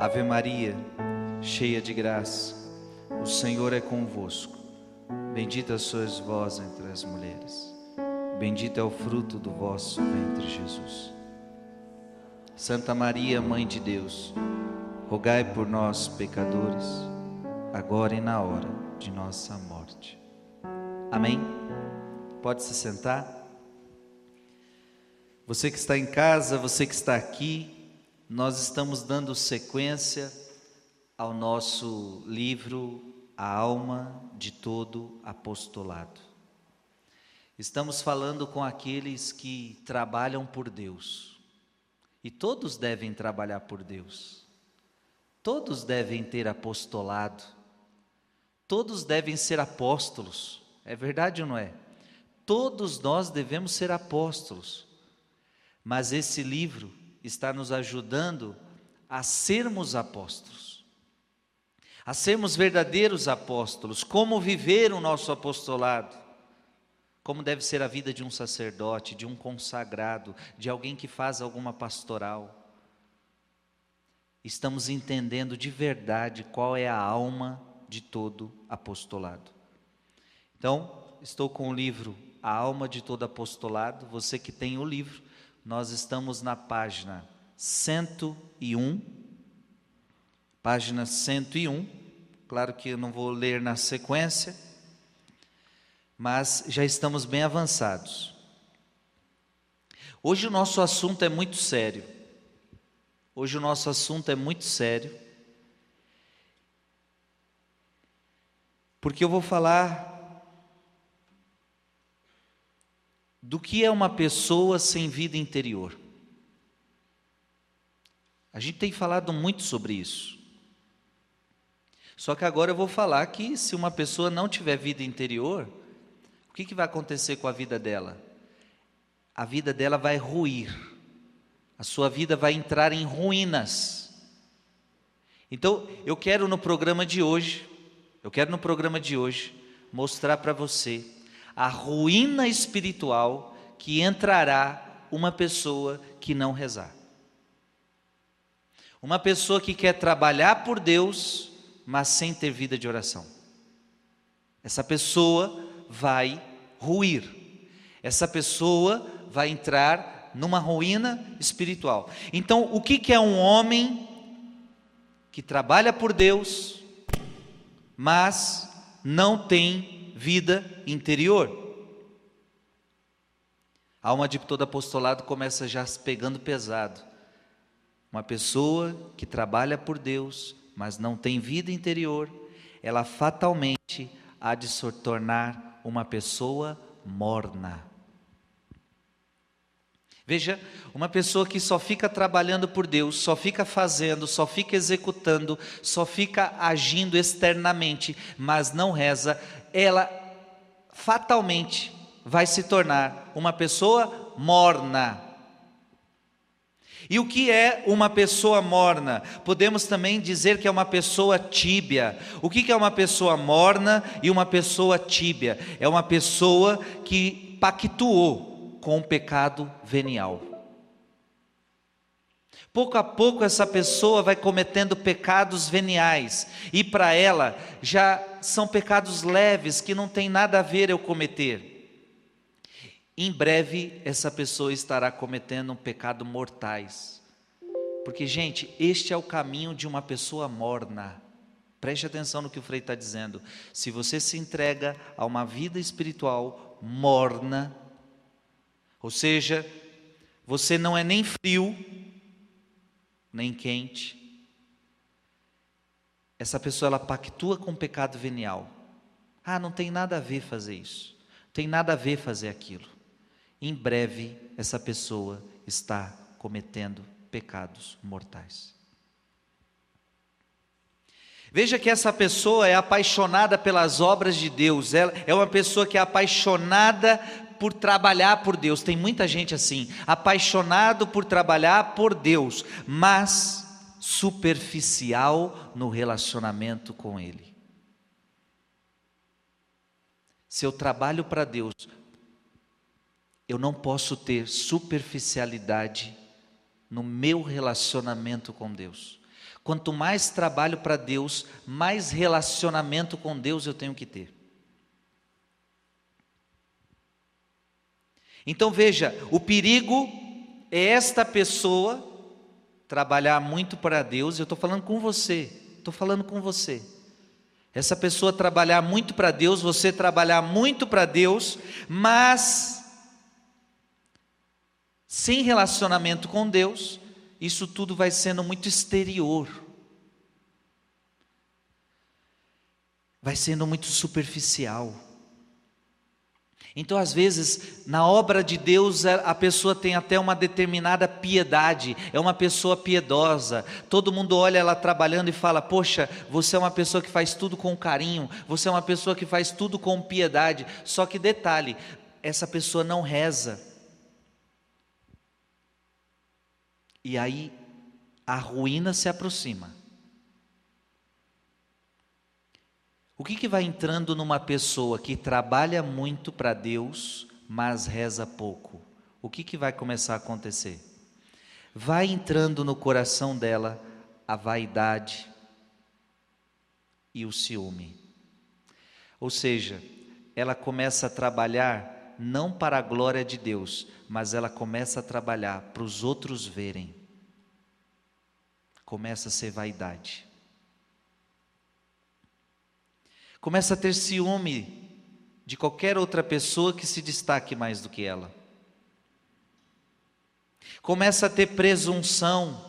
Ave Maria, cheia de graça, o Senhor é convosco. Bendita sois vós entre as mulheres. Bendito é o fruto do vosso ventre, Jesus. Santa Maria, Mãe de Deus, rogai por nós, pecadores, agora e na hora de nossa morte. Amém? Pode se sentar. Você que está em casa, você que está aqui, nós estamos dando sequência ao nosso livro A Alma de Todo Apostolado. Estamos falando com aqueles que trabalham por Deus. E todos devem trabalhar por Deus. Todos devem ter apostolado. Todos devem ser apóstolos. É verdade ou não é? Todos nós devemos ser apóstolos. Mas esse livro está nos ajudando a sermos apóstolos, a sermos verdadeiros apóstolos, como viver o nosso apostolado, como deve ser a vida de um sacerdote, de um consagrado, de alguém que faz alguma pastoral. Estamos entendendo de verdade qual é a alma de todo apostolado. Então, estou com o livro A Alma de Todo Apostolado. Você que tem o livro, nós estamos na página 101. Página 101. Claro que eu não vou ler na sequência, mas já estamos bem avançados. Hoje o nosso assunto é muito sério. Hoje o nosso assunto é muito sério. Porque eu vou falar do que é uma pessoa sem vida interior. A gente tem falado muito sobre isso. Só que agora eu vou falar que se uma pessoa não tiver vida interior, o que, que vai acontecer com a vida dela? A vida dela vai ruir, a sua vida vai entrar em ruínas. Então, eu quero no programa de hoje, eu quero no programa de hoje mostrar para você a ruína espiritual que entrará uma pessoa que não rezar. Uma pessoa que quer trabalhar por Deus, mas sem ter vida de oração. Essa pessoa vai ruir. Essa pessoa vai entrar numa ruína espiritual. Então, o que, é um homem que trabalha por Deus, mas não tem vida interior. A alma de todo apostolado começa já pegando pesado. Uma pessoa que trabalha por Deus, mas não tem vida interior, ela fatalmente há de se tornar uma pessoa morna. Veja, uma pessoa que só fica trabalhando por Deus, só fica fazendo, só fica executando, só fica agindo externamente, mas não reza, ela fatalmente vai se tornar uma pessoa morna. E o que é uma pessoa morna? Podemos também dizer que é uma pessoa tíbia. O que é uma pessoa morna e uma pessoa tíbia? É uma pessoa que pactuou com o pecado venial. Pouco a pouco essa pessoa vai cometendo pecados veniais, e para ela já são pecados leves que não tem nada a ver eu cometer. Em breve essa pessoa estará cometendo um pecado mortais. Porque, gente, este é o caminho de uma pessoa morna. Preste atenção no que o Frei está dizendo. Se você se entrega a uma vida espiritual morna, ou seja, você não é nem frio, nem quente. Essa pessoa ela pactua com pecado venial. Ah, não tem nada a ver fazer isso. Tem nada a ver fazer aquilo. Em breve essa pessoa está cometendo pecados mortais. Veja que essa pessoa é apaixonada pelas obras de Deus, ela é uma pessoa que é apaixonada por trabalhar por Deus. Tem muita gente assim, apaixonado por trabalhar por Deus, mas superficial no relacionamento com Ele. Se eu trabalho para Deus, eu não posso ter superficialidade no meu relacionamento com Deus. Quanto mais trabalho para Deus, mais relacionamento com Deus eu tenho que ter. Então veja, o perigo é esta pessoa trabalhar muito para Deus, eu estou falando com você, estou falando com você. Essa pessoa trabalhar muito para Deus, você trabalhar muito para Deus, mas sem relacionamento com Deus, isso tudo vai sendo muito exterior. Vai sendo muito superficial. Então, às vezes, na obra de Deus, a pessoa tem até uma determinada piedade, é uma pessoa piedosa. Todo mundo olha ela trabalhando e fala: Poxa, você é uma pessoa que faz tudo com carinho, você é uma pessoa que faz tudo com piedade. Só que, detalhe, essa pessoa não reza. E aí, a ruína se aproxima. O que, que vai entrando numa pessoa que trabalha muito para Deus, mas reza pouco? O que, que vai começar a acontecer? Vai entrando no coração dela a vaidade e o ciúme. Ou seja, ela começa a trabalhar não para a glória de Deus, mas ela começa a trabalhar para os outros verem. Começa a ser vaidade. Começa a ter ciúme de qualquer outra pessoa que se destaque mais do que ela. Começa a ter presunção.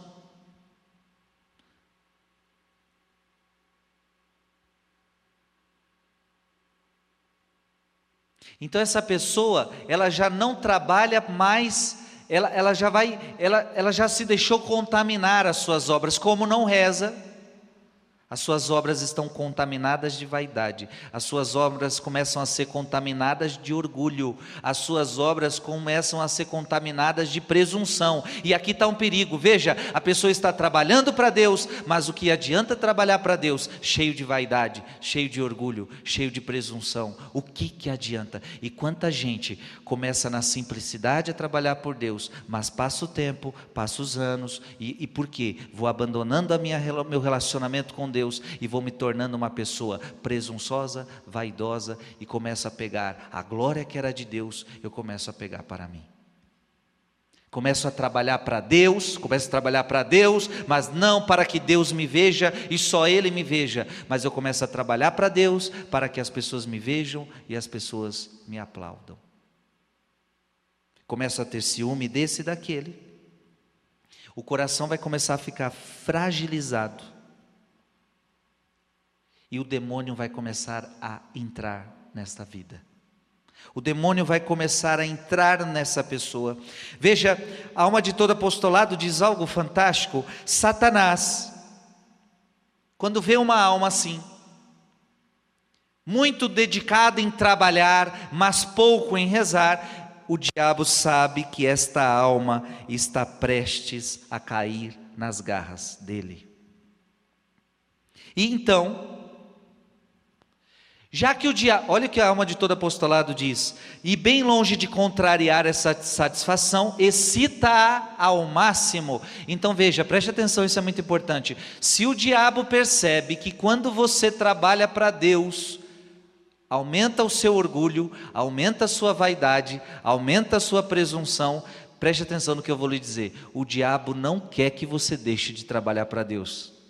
Então essa pessoa, ela já não trabalha mais, ela, ela já vai, ela, ela já se deixou contaminar as suas obras, como não reza, as suas obras estão contaminadas de vaidade, as suas obras começam a ser contaminadas de orgulho, as suas obras começam a ser contaminadas de presunção. E aqui está um perigo: veja, a pessoa está trabalhando para Deus, mas o que adianta trabalhar para Deus? Cheio de vaidade, cheio de orgulho, cheio de presunção. O que, que adianta? E quanta gente começa na simplicidade a trabalhar por Deus, mas passa o tempo, passa os anos, e, e por quê? Vou abandonando a minha, meu relacionamento com Deus Deus e vou me tornando uma pessoa presunçosa, vaidosa e começo a pegar a glória que era de Deus, eu começo a pegar para mim. Começo a trabalhar para Deus, começo a trabalhar para Deus, mas não para que Deus me veja e só Ele me veja, mas eu começo a trabalhar para Deus, para que as pessoas me vejam e as pessoas me aplaudam. Começo a ter ciúme desse e daquele, o coração vai começar a ficar fragilizado, e o demônio vai começar a entrar nesta vida. O demônio vai começar a entrar nessa pessoa. Veja, a alma de todo apostolado diz algo fantástico. Satanás, quando vê uma alma assim, muito dedicada em trabalhar, mas pouco em rezar, o diabo sabe que esta alma está prestes a cair nas garras dele. E então, já que o dia, olha o que a alma de todo apostolado diz, e bem longe de contrariar essa satisfação, excita-a ao máximo. Então veja, preste atenção, isso é muito importante. Se o diabo percebe que quando você trabalha para Deus, aumenta o seu orgulho, aumenta a sua vaidade, aumenta a sua presunção, preste atenção no que eu vou lhe dizer. O diabo não quer que você deixe de trabalhar para Deus.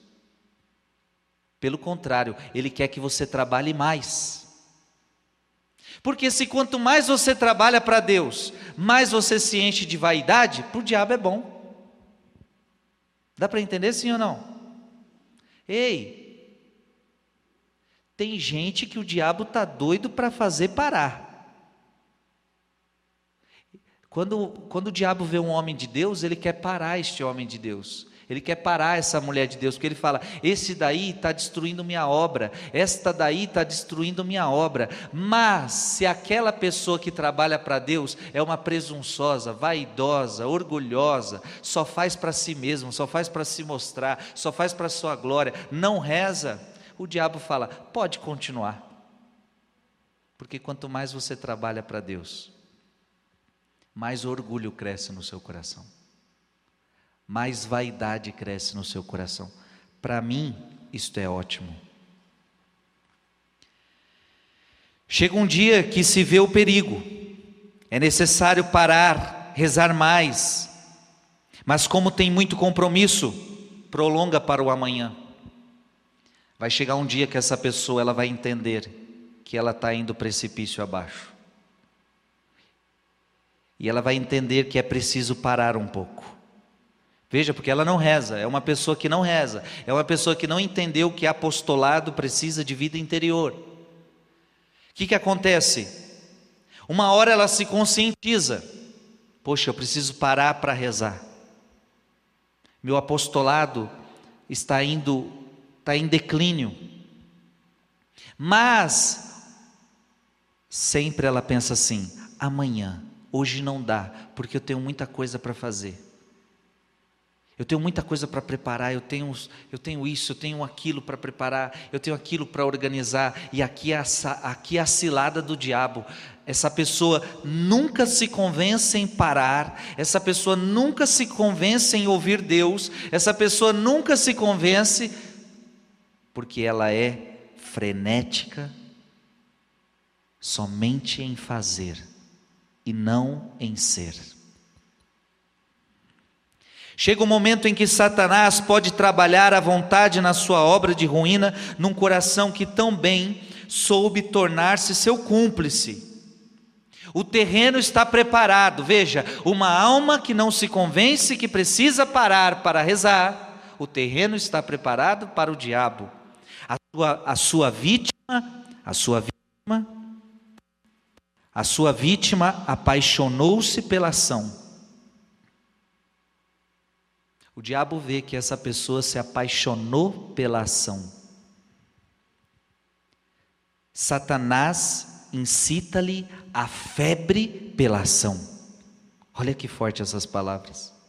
Pelo contrário, ele quer que você trabalhe mais. Porque se quanto mais você trabalha para Deus, mais você se enche de vaidade, para o diabo é bom. Dá para entender sim ou não? Ei, tem gente que o diabo tá doido para fazer parar. Quando, quando o diabo vê um homem de Deus, ele quer parar este homem de Deus. Ele quer parar essa mulher de Deus, porque ele fala: esse daí está destruindo minha obra, esta daí está destruindo minha obra. Mas se aquela pessoa que trabalha para Deus é uma presunçosa, vaidosa, orgulhosa, só faz para si mesmo, só faz para se mostrar, só faz para sua glória, não reza, o diabo fala: pode continuar. Porque quanto mais você trabalha para Deus, mais orgulho cresce no seu coração mais vaidade cresce no seu coração. Para mim, isto é ótimo. Chega um dia que se vê o perigo, é necessário parar, rezar mais, mas como tem muito compromisso, prolonga para o amanhã. Vai chegar um dia que essa pessoa ela vai entender que ela está indo precipício abaixo. E ela vai entender que é preciso parar um pouco. Veja, porque ela não reza, é uma pessoa que não reza, é uma pessoa que não entendeu que apostolado precisa de vida interior. O que, que acontece? Uma hora ela se conscientiza: poxa, eu preciso parar para rezar. Meu apostolado está indo, está em declínio. Mas Sempre ela pensa assim: amanhã, hoje não dá, porque eu tenho muita coisa para fazer. Eu tenho muita coisa para preparar, eu tenho, eu tenho isso, eu tenho aquilo para preparar, eu tenho aquilo para organizar, e aqui é, a, aqui é a cilada do diabo. Essa pessoa nunca se convence em parar, essa pessoa nunca se convence em ouvir Deus, essa pessoa nunca se convence, porque ela é frenética somente em fazer e não em ser. Chega o um momento em que Satanás pode trabalhar à vontade na sua obra de ruína num coração que tão bem soube tornar-se seu cúmplice. O terreno está preparado, veja, uma alma que não se convence que precisa parar para rezar, o terreno está preparado para o diabo. A sua, a sua vítima, a sua vítima a sua vítima apaixonou-se pela ação. O diabo vê que essa pessoa se apaixonou pela ação. Satanás incita-lhe a febre pela ação. Olha que forte essas palavras.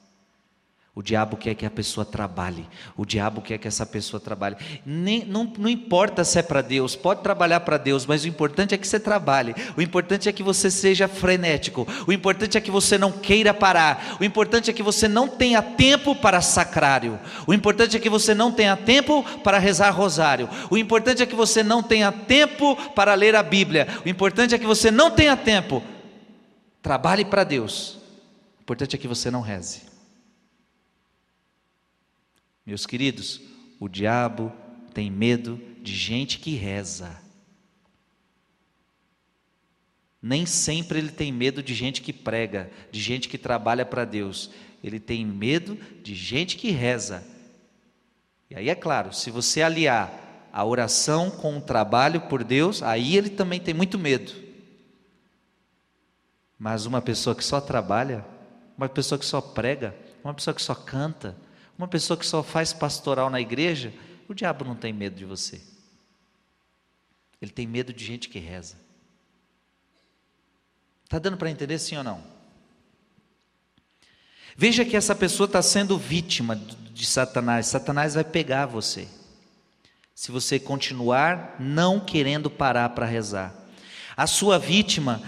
O diabo quer que a pessoa trabalhe. O diabo quer que essa pessoa trabalhe. Nem, não, não importa se é para Deus, pode trabalhar para Deus, mas o importante é que você trabalhe. O importante é que você seja frenético. O importante é que você não queira parar. O importante é que você não tenha tempo para sacrário. O importante é que você não tenha tempo para rezar rosário. O importante é que você não tenha tempo para ler a Bíblia. O importante é que você não tenha tempo. Trabalhe para Deus. O importante é que você não reze. Meus queridos, o diabo tem medo de gente que reza. Nem sempre ele tem medo de gente que prega, de gente que trabalha para Deus. Ele tem medo de gente que reza. E aí é claro, se você aliar a oração com o trabalho por Deus, aí ele também tem muito medo. Mas uma pessoa que só trabalha, uma pessoa que só prega, uma pessoa que só canta, uma pessoa que só faz pastoral na igreja, o diabo não tem medo de você. Ele tem medo de gente que reza. Está dando para entender sim ou não? Veja que essa pessoa está sendo vítima de Satanás. Satanás vai pegar você. Se você continuar não querendo parar para rezar. A sua vítima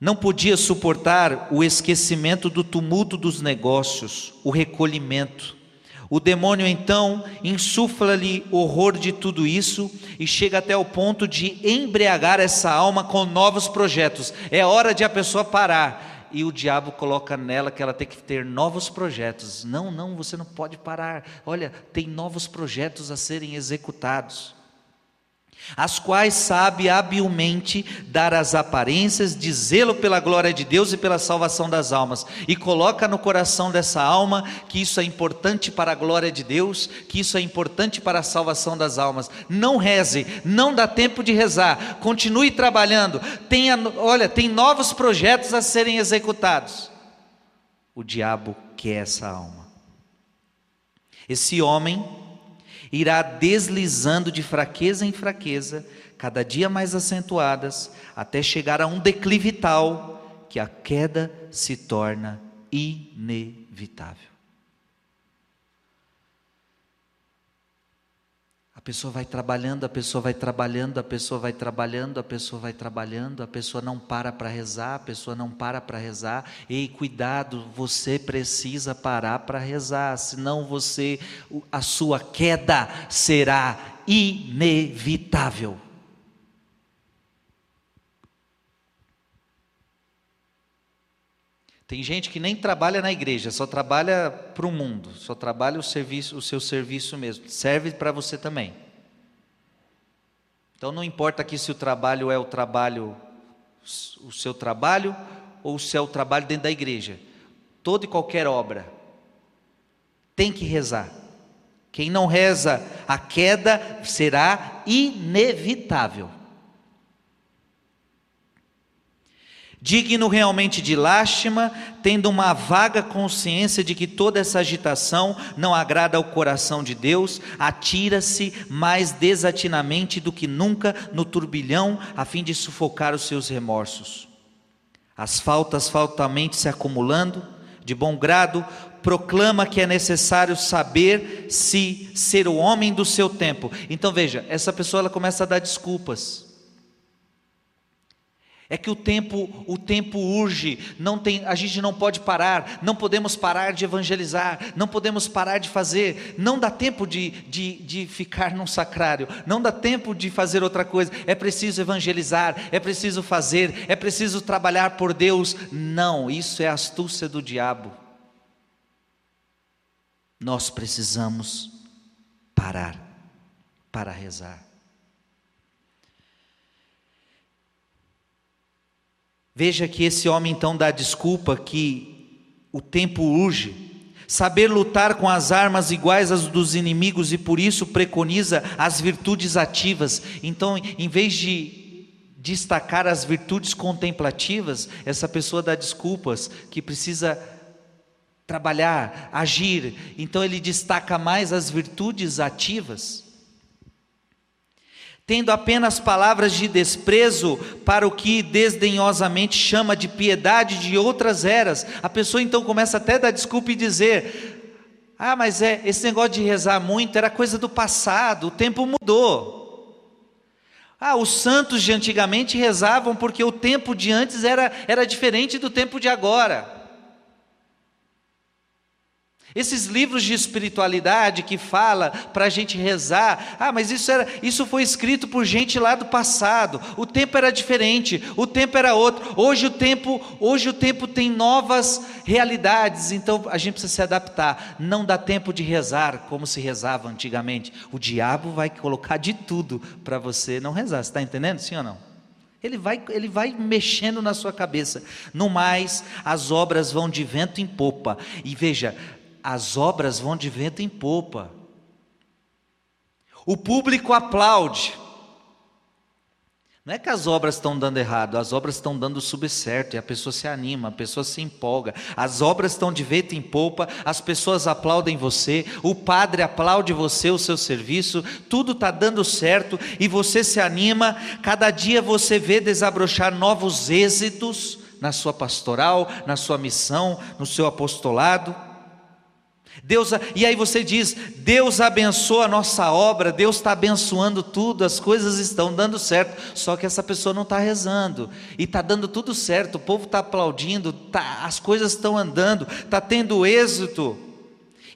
não podia suportar o esquecimento do tumulto dos negócios, o recolhimento. O demônio então insufla-lhe horror de tudo isso e chega até o ponto de embriagar essa alma com novos projetos. É hora de a pessoa parar. E o diabo coloca nela que ela tem que ter novos projetos. Não, não, você não pode parar. Olha, tem novos projetos a serem executados as quais sabe habilmente dar as aparências de zelo pela glória de Deus e pela salvação das almas, e coloca no coração dessa alma que isso é importante para a glória de Deus, que isso é importante para a salvação das almas. Não reze, não dá tempo de rezar, continue trabalhando, tenha, olha, tem novos projetos a serem executados. O diabo quer essa alma. Esse homem irá deslizando de fraqueza em fraqueza, cada dia mais acentuadas, até chegar a um declive tal que a queda se torna inevitável. Pessoa vai trabalhando, a pessoa vai trabalhando, a pessoa vai trabalhando, a pessoa vai trabalhando, a pessoa não para para rezar, a pessoa não para para rezar. Ei, cuidado, você precisa parar para rezar, senão você a sua queda será inevitável. Tem gente que nem trabalha na igreja, só trabalha para o mundo, só trabalha o serviço, o seu serviço mesmo. Serve para você também. Então não importa aqui se o trabalho é o trabalho, o seu trabalho, ou se é o trabalho dentro da igreja. Toda e qualquer obra tem que rezar. Quem não reza, a queda será inevitável. Digno realmente de lástima, tendo uma vaga consciência de que toda essa agitação não agrada ao coração de Deus, atira-se mais desatinamente do que nunca no turbilhão, a fim de sufocar os seus remorsos. As faltas faltamente se acumulando, de bom grado, proclama que é necessário saber se ser o homem do seu tempo. Então veja, essa pessoa ela começa a dar desculpas. É que o tempo, o tempo urge, não tem, a gente não pode parar, não podemos parar de evangelizar, não podemos parar de fazer, não dá tempo de, de, de ficar num sacrário, não dá tempo de fazer outra coisa, é preciso evangelizar, é preciso fazer, é preciso trabalhar por Deus. Não, isso é astúcia do diabo. Nós precisamos parar para rezar. Veja que esse homem então dá desculpa que o tempo urge. Saber lutar com as armas iguais às dos inimigos e por isso preconiza as virtudes ativas. Então, em vez de destacar as virtudes contemplativas, essa pessoa dá desculpas que precisa trabalhar, agir. Então ele destaca mais as virtudes ativas tendo apenas palavras de desprezo para o que desdenhosamente chama de piedade de outras eras. A pessoa então começa até a dar desculpa e dizer: Ah, mas é esse negócio de rezar muito era coisa do passado, o tempo mudou. Ah, os santos de antigamente rezavam porque o tempo de antes era, era diferente do tempo de agora. Esses livros de espiritualidade que fala para a gente rezar, ah, mas isso, era, isso foi escrito por gente lá do passado. O tempo era diferente, o tempo era outro. Hoje o tempo, hoje o tempo tem novas realidades, então a gente precisa se adaptar. Não dá tempo de rezar como se rezava antigamente. O diabo vai colocar de tudo para você não rezar. Você está entendendo, sim ou não? Ele vai, ele vai mexendo na sua cabeça. No mais, as obras vão de vento em popa. E veja, as obras vão de vento em popa. O público aplaude. Não é que as obras estão dando errado, as obras estão dando subcerto e a pessoa se anima, a pessoa se empolga. As obras estão de vento em polpa, as pessoas aplaudem você, o padre aplaude você, o seu serviço, tudo está dando certo e você se anima. Cada dia você vê desabrochar novos êxitos na sua pastoral, na sua missão, no seu apostolado. Deus, e aí você diz: Deus abençoa a nossa obra, Deus está abençoando tudo, as coisas estão dando certo. Só que essa pessoa não está rezando e está dando tudo certo. O povo está aplaudindo, tá, as coisas estão andando, está tendo êxito.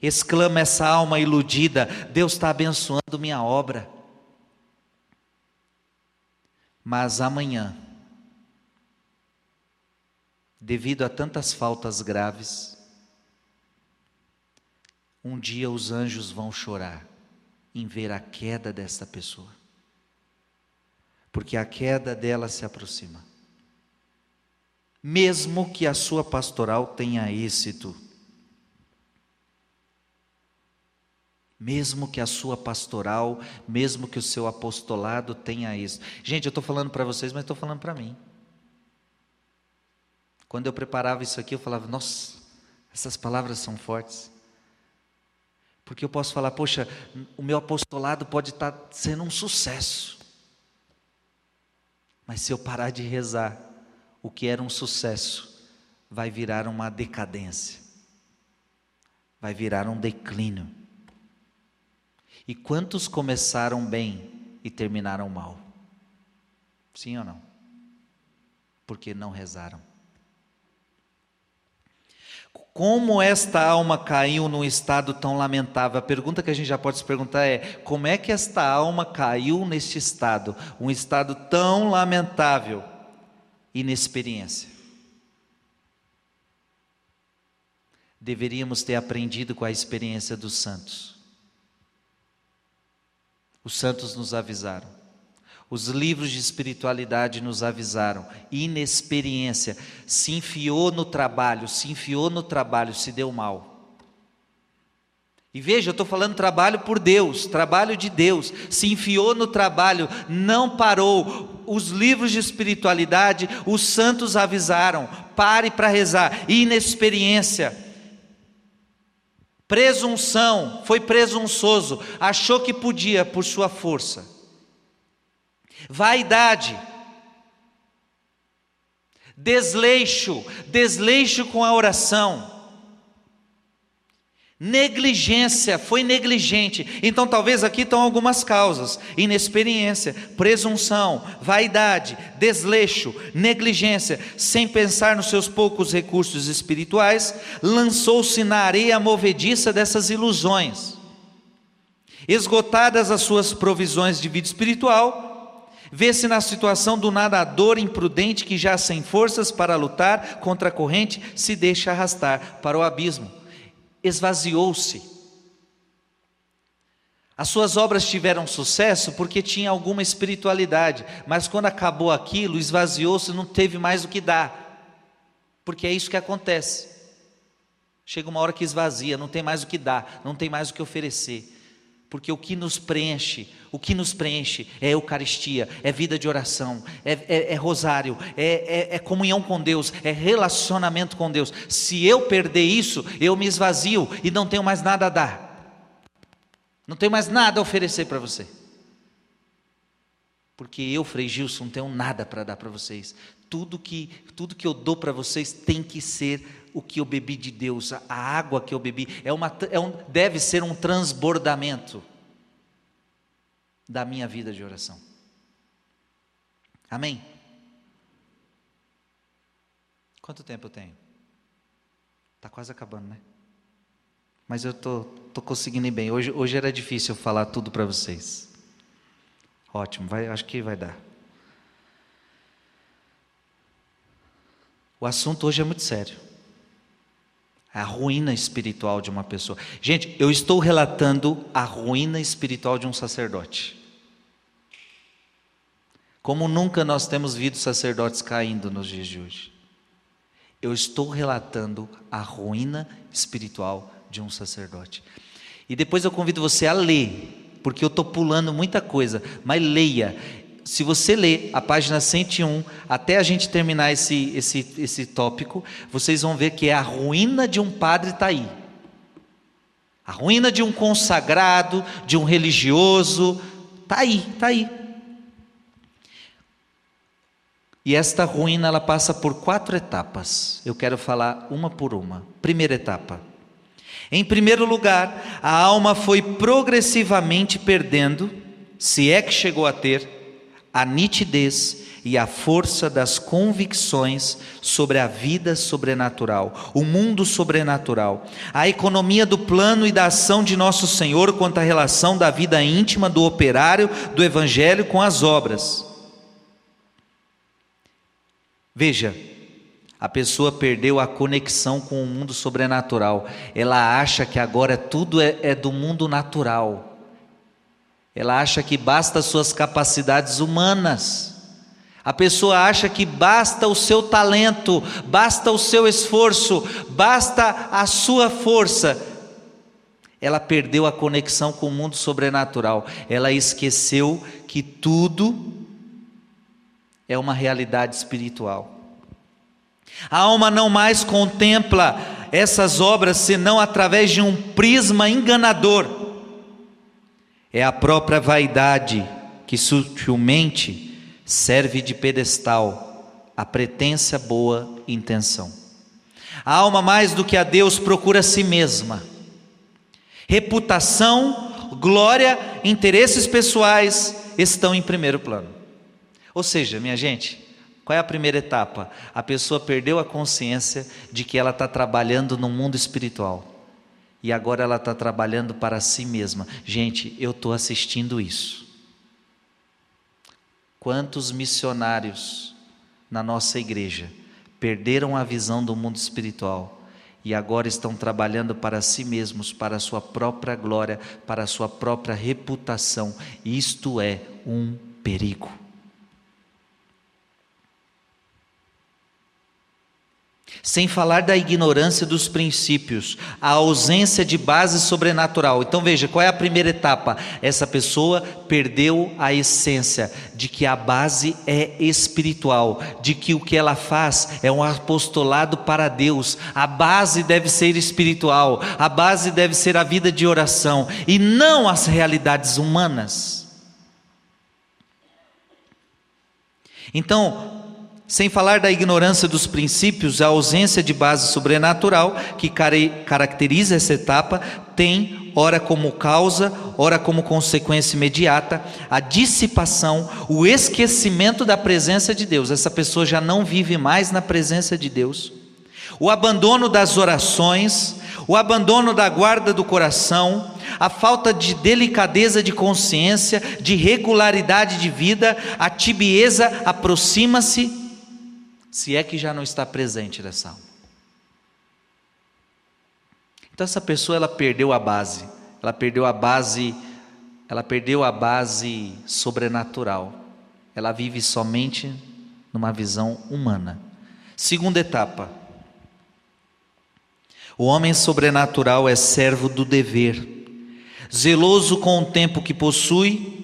Exclama essa alma iludida: Deus está abençoando minha obra. Mas amanhã, devido a tantas faltas graves, um dia os anjos vão chorar em ver a queda desta pessoa, porque a queda dela se aproxima. Mesmo que a sua pastoral tenha êxito, mesmo que a sua pastoral, mesmo que o seu apostolado tenha êxito. Gente, eu estou falando para vocês, mas estou falando para mim. Quando eu preparava isso aqui, eu falava, nossa, essas palavras são fortes. Porque eu posso falar, poxa, o meu apostolado pode estar sendo um sucesso. Mas se eu parar de rezar, o que era um sucesso vai virar uma decadência, vai virar um declínio. E quantos começaram bem e terminaram mal? Sim ou não? Porque não rezaram. Como esta alma caiu num estado tão lamentável? A pergunta que a gente já pode se perguntar é: como é que esta alma caiu neste estado? Um estado tão lamentável, inexperiência. Deveríamos ter aprendido com a experiência dos santos. Os santos nos avisaram. Os livros de espiritualidade nos avisaram. Inexperiência. Se enfiou no trabalho, se enfiou no trabalho, se deu mal. E veja, eu estou falando trabalho por Deus, trabalho de Deus. Se enfiou no trabalho, não parou. Os livros de espiritualidade, os santos avisaram: pare para rezar. Inexperiência presunção, foi presunçoso, achou que podia por sua força. Vaidade, desleixo, desleixo com a oração. Negligência, foi negligente. Então, talvez aqui estão algumas causas: inexperiência, presunção, vaidade, desleixo, negligência, sem pensar nos seus poucos recursos espirituais, lançou-se na areia movediça dessas ilusões. Esgotadas as suas provisões de vida espiritual, vê-se na situação do nadador imprudente que, já sem forças para lutar contra a corrente, se deixa arrastar para o abismo esvaziou-se. As suas obras tiveram sucesso porque tinha alguma espiritualidade, mas quando acabou aquilo, esvaziou-se, não teve mais o que dar. Porque é isso que acontece. Chega uma hora que esvazia, não tem mais o que dar, não tem mais o que oferecer. Porque o que nos preenche, o que nos preenche é Eucaristia, é vida de oração, é, é, é rosário, é, é, é comunhão com Deus, é relacionamento com Deus. Se eu perder isso, eu me esvazio e não tenho mais nada a dar, não tenho mais nada a oferecer para você. Porque eu, Frei Gilson, não tenho nada para dar para vocês. Tudo que, tudo que eu dou para vocês tem que ser o que eu bebi de Deus, a água que eu bebi, é uma, é um, deve ser um transbordamento da minha vida de oração. Amém? Quanto tempo eu tenho? Está quase acabando, né? Mas eu tô, tô conseguindo ir bem. Hoje, hoje era difícil falar tudo para vocês. Ótimo, vai, acho que vai dar. O assunto hoje é muito sério a ruína espiritual de uma pessoa. Gente, eu estou relatando a ruína espiritual de um sacerdote. Como nunca nós temos visto sacerdotes caindo nos dias de hoje. Eu estou relatando a ruína espiritual de um sacerdote. E depois eu convido você a ler, porque eu estou pulando muita coisa, mas leia se você ler a página 101 até a gente terminar esse, esse, esse tópico, vocês vão ver que é a ruína de um padre está aí. A ruína de um consagrado, de um religioso, está aí, está aí. E esta ruína ela passa por quatro etapas. Eu quero falar uma por uma. Primeira etapa. Em primeiro lugar, a alma foi progressivamente perdendo, se é que chegou a ter, a nitidez e a força das convicções sobre a vida sobrenatural, o mundo sobrenatural, a economia do plano e da ação de nosso Senhor quanto à relação da vida íntima do operário do Evangelho com as obras. Veja, a pessoa perdeu a conexão com o mundo sobrenatural, ela acha que agora tudo é, é do mundo natural. Ela acha que basta as suas capacidades humanas. A pessoa acha que basta o seu talento, basta o seu esforço, basta a sua força. Ela perdeu a conexão com o mundo sobrenatural. Ela esqueceu que tudo é uma realidade espiritual. A alma não mais contempla essas obras senão através de um prisma enganador é a própria vaidade que sutilmente serve de pedestal à pretensa boa intenção. A alma, mais do que a Deus, procura a si mesma, reputação glória, interesses pessoais estão em primeiro plano. Ou seja, minha gente, qual é a primeira etapa? A pessoa perdeu a consciência de que ela está trabalhando no mundo espiritual. E agora ela está trabalhando para si mesma. Gente, eu estou assistindo isso. Quantos missionários na nossa igreja perderam a visão do mundo espiritual e agora estão trabalhando para si mesmos, para a sua própria glória, para a sua própria reputação. Isto é um perigo. Sem falar da ignorância dos princípios, a ausência de base sobrenatural. Então veja, qual é a primeira etapa? Essa pessoa perdeu a essência de que a base é espiritual, de que o que ela faz é um apostolado para Deus. A base deve ser espiritual, a base deve ser a vida de oração e não as realidades humanas. Então, sem falar da ignorância dos princípios, a ausência de base sobrenatural que caracteriza essa etapa, tem, ora como causa, ora como consequência imediata, a dissipação, o esquecimento da presença de Deus. Essa pessoa já não vive mais na presença de Deus. O abandono das orações, o abandono da guarda do coração, a falta de delicadeza de consciência, de regularidade de vida, a tibieza aproxima-se se é que já não está presente nessa alma. Então essa pessoa ela perdeu a base, ela perdeu a base, ela perdeu a base sobrenatural. Ela vive somente numa visão humana. Segunda etapa. O homem sobrenatural é servo do dever, zeloso com o tempo que possui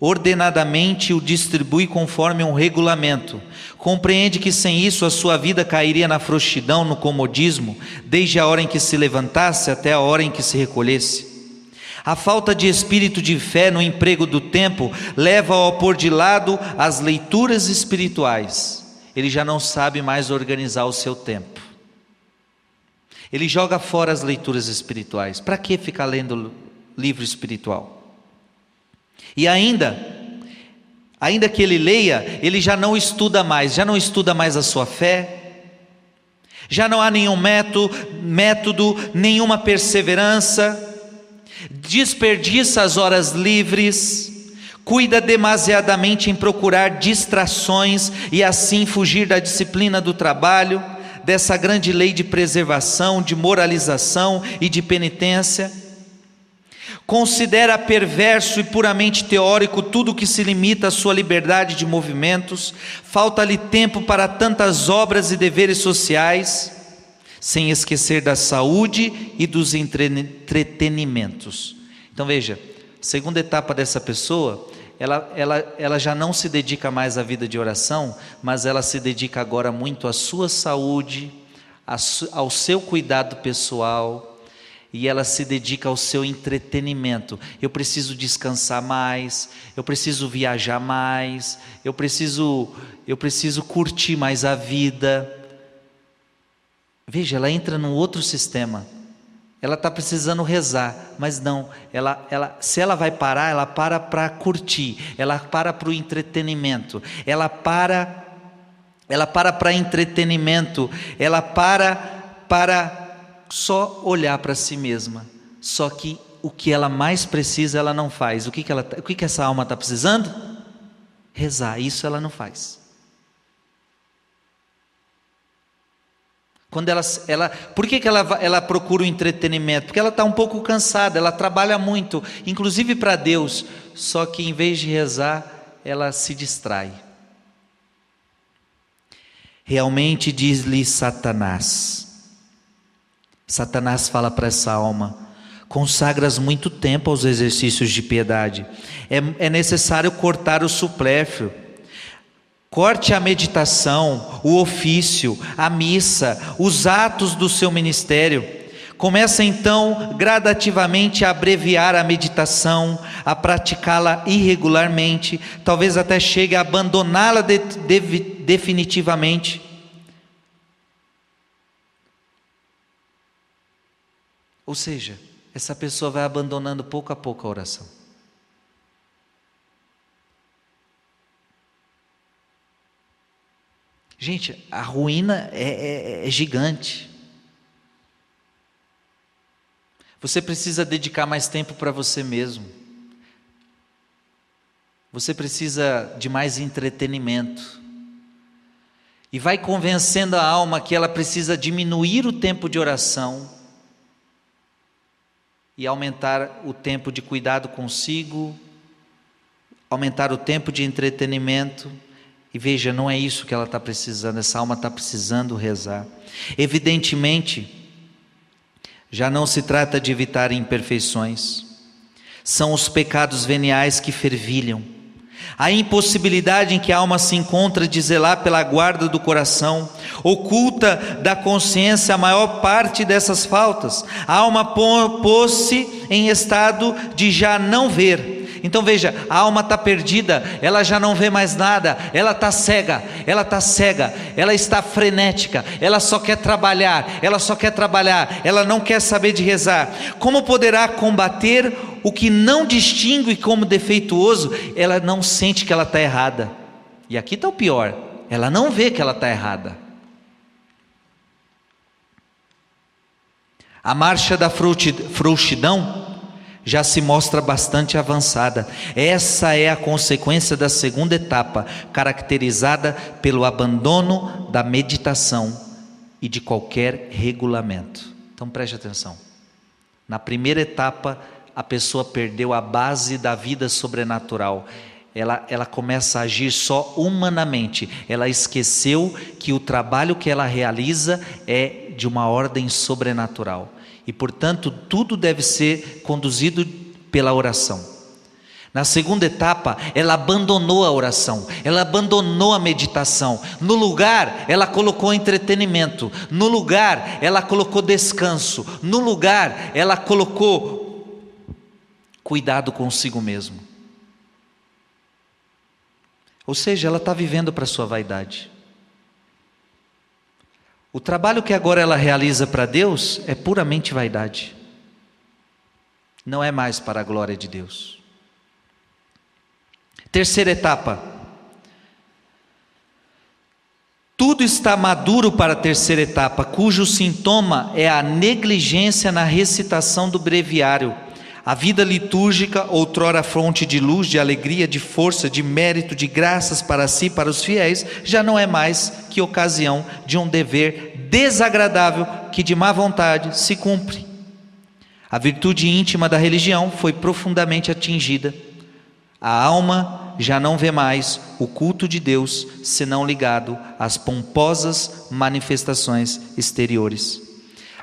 ordenadamente o distribui conforme um regulamento. Compreende que sem isso a sua vida cairia na frouxidão, no comodismo, desde a hora em que se levantasse até a hora em que se recolhesse. A falta de espírito de fé no emprego do tempo leva-o a pôr de lado as leituras espirituais. Ele já não sabe mais organizar o seu tempo. Ele joga fora as leituras espirituais. Para que ficar lendo livro espiritual? E ainda, ainda que ele leia, ele já não estuda mais, já não estuda mais a sua fé, já não há nenhum método, método nenhuma perseverança, desperdiça as horas livres, cuida demasiadamente em procurar distrações e assim fugir da disciplina do trabalho, dessa grande lei de preservação, de moralização e de penitência Considera perverso e puramente teórico tudo que se limita à sua liberdade de movimentos, falta-lhe tempo para tantas obras e deveres sociais, sem esquecer da saúde e dos entretenimentos. Então veja, segunda etapa dessa pessoa, ela, ela, ela já não se dedica mais à vida de oração, mas ela se dedica agora muito à sua saúde, ao seu cuidado pessoal, e ela se dedica ao seu entretenimento. Eu preciso descansar mais, eu preciso viajar mais, eu preciso eu preciso curtir mais a vida. Veja, ela entra num outro sistema. Ela está precisando rezar, mas não. Ela, ela, se ela vai parar, ela para para curtir. Ela para para o entretenimento. Ela para, ela para para entretenimento. Ela para para só olhar para si mesma. Só que o que ela mais precisa, ela não faz. O que, que, ela, tá, o que, que essa alma está precisando? Rezar. Isso ela não faz. Quando ela, ela, por que, que ela, ela procura o entretenimento? Porque ela está um pouco cansada, ela trabalha muito, inclusive para Deus, só que em vez de rezar, ela se distrai. Realmente diz-lhe Satanás: Satanás fala para essa alma: consagras muito tempo aos exercícios de piedade, é, é necessário cortar o supléfio. Corte a meditação, o ofício, a missa, os atos do seu ministério. Começa então gradativamente a abreviar a meditação, a praticá-la irregularmente, talvez até chegue a abandoná-la de, de, definitivamente. Ou seja, essa pessoa vai abandonando pouco a pouco a oração. Gente, a ruína é, é, é gigante. Você precisa dedicar mais tempo para você mesmo. Você precisa de mais entretenimento. E vai convencendo a alma que ela precisa diminuir o tempo de oração e aumentar o tempo de cuidado consigo, aumentar o tempo de entretenimento. E veja, não é isso que ela está precisando, essa alma está precisando rezar. Evidentemente, já não se trata de evitar imperfeições, são os pecados veniais que fervilham. A impossibilidade em que a alma se encontra de zelar pela guarda do coração, oculta da consciência a maior parte dessas faltas. A alma pôs-se em estado de já não ver, então veja, a alma está perdida, ela já não vê mais nada, ela está cega, ela está cega, ela está frenética, ela só quer trabalhar, ela só quer trabalhar, ela não quer saber de rezar. Como poderá combater o que não distingue como defeituoso? Ela não sente que ela está errada. E aqui está o pior: ela não vê que ela está errada. A marcha da frouxidão já se mostra bastante avançada. Essa é a consequência da segunda etapa, caracterizada pelo abandono da meditação e de qualquer regulamento. Então preste atenção. Na primeira etapa, a pessoa perdeu a base da vida sobrenatural. Ela, ela começa a agir só humanamente. Ela esqueceu que o trabalho que ela realiza é de uma ordem sobrenatural e, portanto, tudo deve ser conduzido pela oração. Na segunda etapa, ela abandonou a oração, ela abandonou a meditação. No lugar, ela colocou entretenimento. No lugar, ela colocou descanso. No lugar, ela colocou cuidado consigo mesmo. Ou seja, ela está vivendo para sua vaidade. O trabalho que agora ela realiza para Deus é puramente vaidade. Não é mais para a glória de Deus. Terceira etapa. Tudo está maduro para a terceira etapa, cujo sintoma é a negligência na recitação do breviário a vida litúrgica, outrora fonte de luz, de alegria, de força, de mérito, de graças para si, para os fiéis, já não é mais que ocasião de um dever desagradável que de má vontade se cumpre. A virtude íntima da religião foi profundamente atingida. A alma já não vê mais o culto de Deus senão ligado às pomposas manifestações exteriores.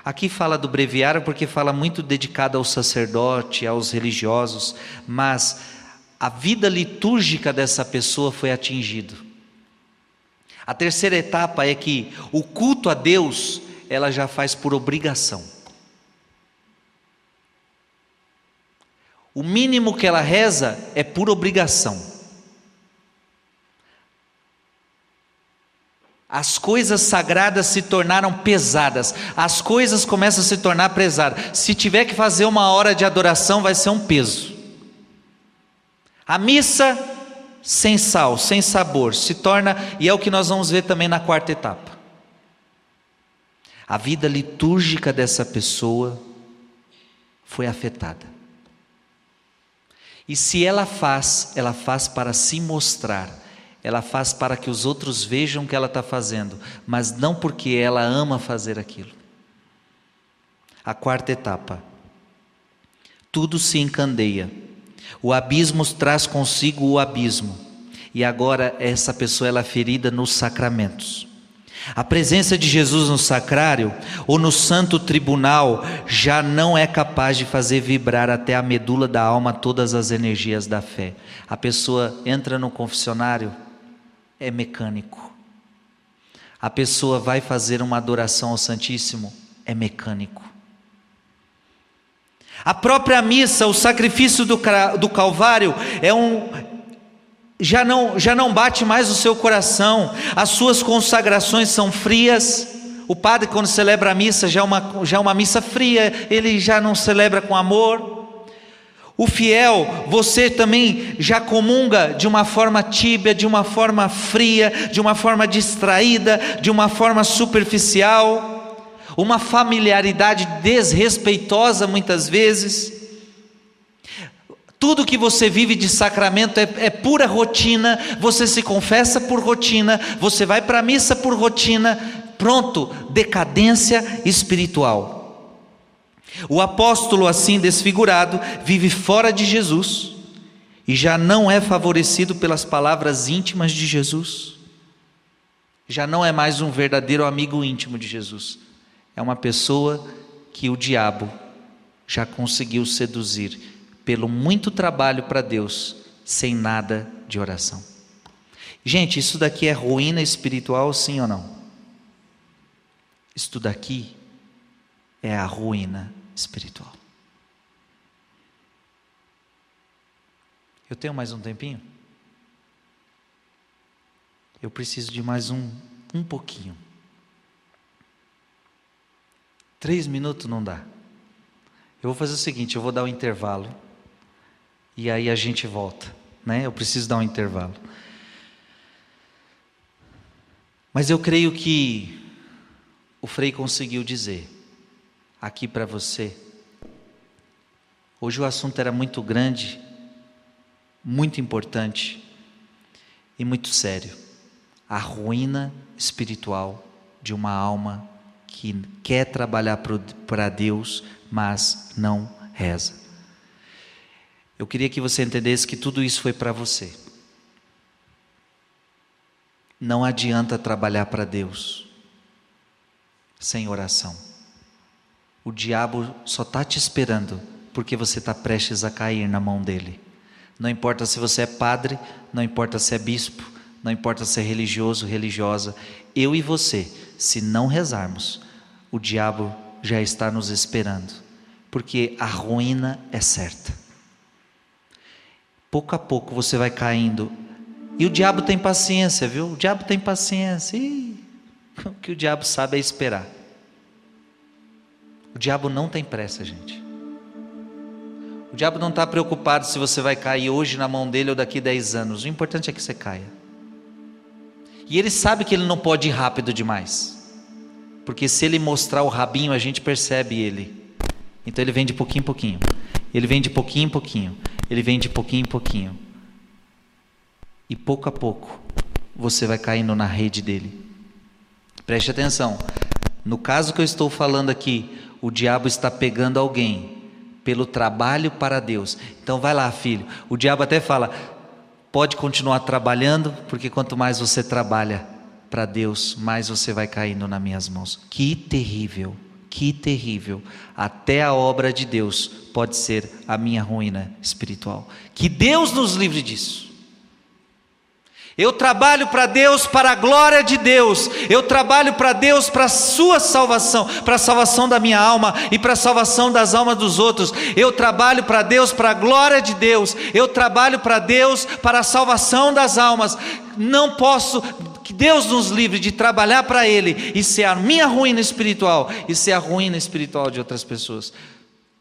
Aqui fala do breviário porque fala muito dedicado ao sacerdote, aos religiosos, mas a vida litúrgica dessa pessoa foi atingida. A terceira etapa é que o culto a Deus ela já faz por obrigação. O mínimo que ela reza é por obrigação. As coisas sagradas se tornaram pesadas, as coisas começam a se tornar pesadas. Se tiver que fazer uma hora de adoração, vai ser um peso. A missa sem sal, sem sabor, se torna, e é o que nós vamos ver também na quarta etapa. A vida litúrgica dessa pessoa foi afetada. E se ela faz, ela faz para se mostrar ela faz para que os outros vejam o que ela está fazendo, mas não porque ela ama fazer aquilo. A quarta etapa. Tudo se encandeia. O abismo traz consigo o abismo. E agora essa pessoa ela é ferida nos sacramentos. A presença de Jesus no sacrário ou no santo tribunal já não é capaz de fazer vibrar até a medula da alma todas as energias da fé. A pessoa entra no confessionário, é mecânico. A pessoa vai fazer uma adoração ao Santíssimo, é mecânico. A própria missa, o sacrifício do, do Calvário, é um, já não, já não bate mais o seu coração, as suas consagrações são frias, O padre, quando celebra a missa, já é uma, já é uma missa fria, ele já não celebra com amor. O fiel, você também já comunga de uma forma tíbia, de uma forma fria, de uma forma distraída, de uma forma superficial, uma familiaridade desrespeitosa muitas vezes. Tudo que você vive de sacramento é, é, pura rotina, você se confessa por rotina, você vai para a missa por rotina, Pronto, decadência espiritual. O apóstolo, assim desfigurado, vive fora de Jesus e já não é favorecido pelas palavras íntimas de Jesus. Já não é mais um verdadeiro amigo íntimo de Jesus. É uma pessoa que o diabo já conseguiu seduzir pelo muito trabalho para Deus, sem nada de oração. Gente, isso daqui é ruína espiritual, sim ou não? Isto daqui é a ruína espiritual. Eu tenho mais um tempinho? Eu preciso de mais um, um pouquinho. Três minutos não dá. Eu vou fazer o seguinte: eu vou dar um intervalo e aí a gente volta, né? Eu preciso dar um intervalo. Mas eu creio que o Frei conseguiu dizer aqui para você. Hoje o assunto era muito grande, muito importante e muito sério. A ruína espiritual de uma alma que quer trabalhar para Deus, mas não reza. Eu queria que você entendesse que tudo isso foi para você. Não adianta trabalhar para Deus sem oração. O diabo só está te esperando porque você está prestes a cair na mão dele. Não importa se você é padre, não importa se é bispo, não importa se é religioso, religiosa, eu e você, se não rezarmos, o diabo já está nos esperando, porque a ruína é certa. Pouco a pouco você vai caindo, e o diabo tem paciência, viu? O diabo tem paciência. Ih, o que o diabo sabe é esperar. O diabo não tem pressa, gente. O diabo não está preocupado se você vai cair hoje na mão dele ou daqui a 10 anos. O importante é que você caia. E ele sabe que ele não pode ir rápido demais. Porque se ele mostrar o rabinho, a gente percebe ele. Então ele vem de pouquinho em pouquinho. Ele vem de pouquinho em pouquinho. Ele vem de pouquinho em pouquinho. E pouco a pouco, você vai caindo na rede dele. Preste atenção. No caso que eu estou falando aqui, o diabo está pegando alguém pelo trabalho para Deus. Então vai lá, filho. O diabo até fala: pode continuar trabalhando, porque quanto mais você trabalha para Deus, mais você vai caindo nas minhas mãos. Que terrível, que terrível. Até a obra de Deus pode ser a minha ruína espiritual. Que Deus nos livre disso. Eu trabalho para Deus para a glória de Deus. Eu trabalho para Deus para a sua salvação, para a salvação da minha alma e para a salvação das almas dos outros. Eu trabalho para Deus para a glória de Deus. Eu trabalho para Deus para a salvação das almas. Não posso que Deus nos livre de trabalhar para ele e ser a minha ruína espiritual e ser a ruína espiritual de outras pessoas.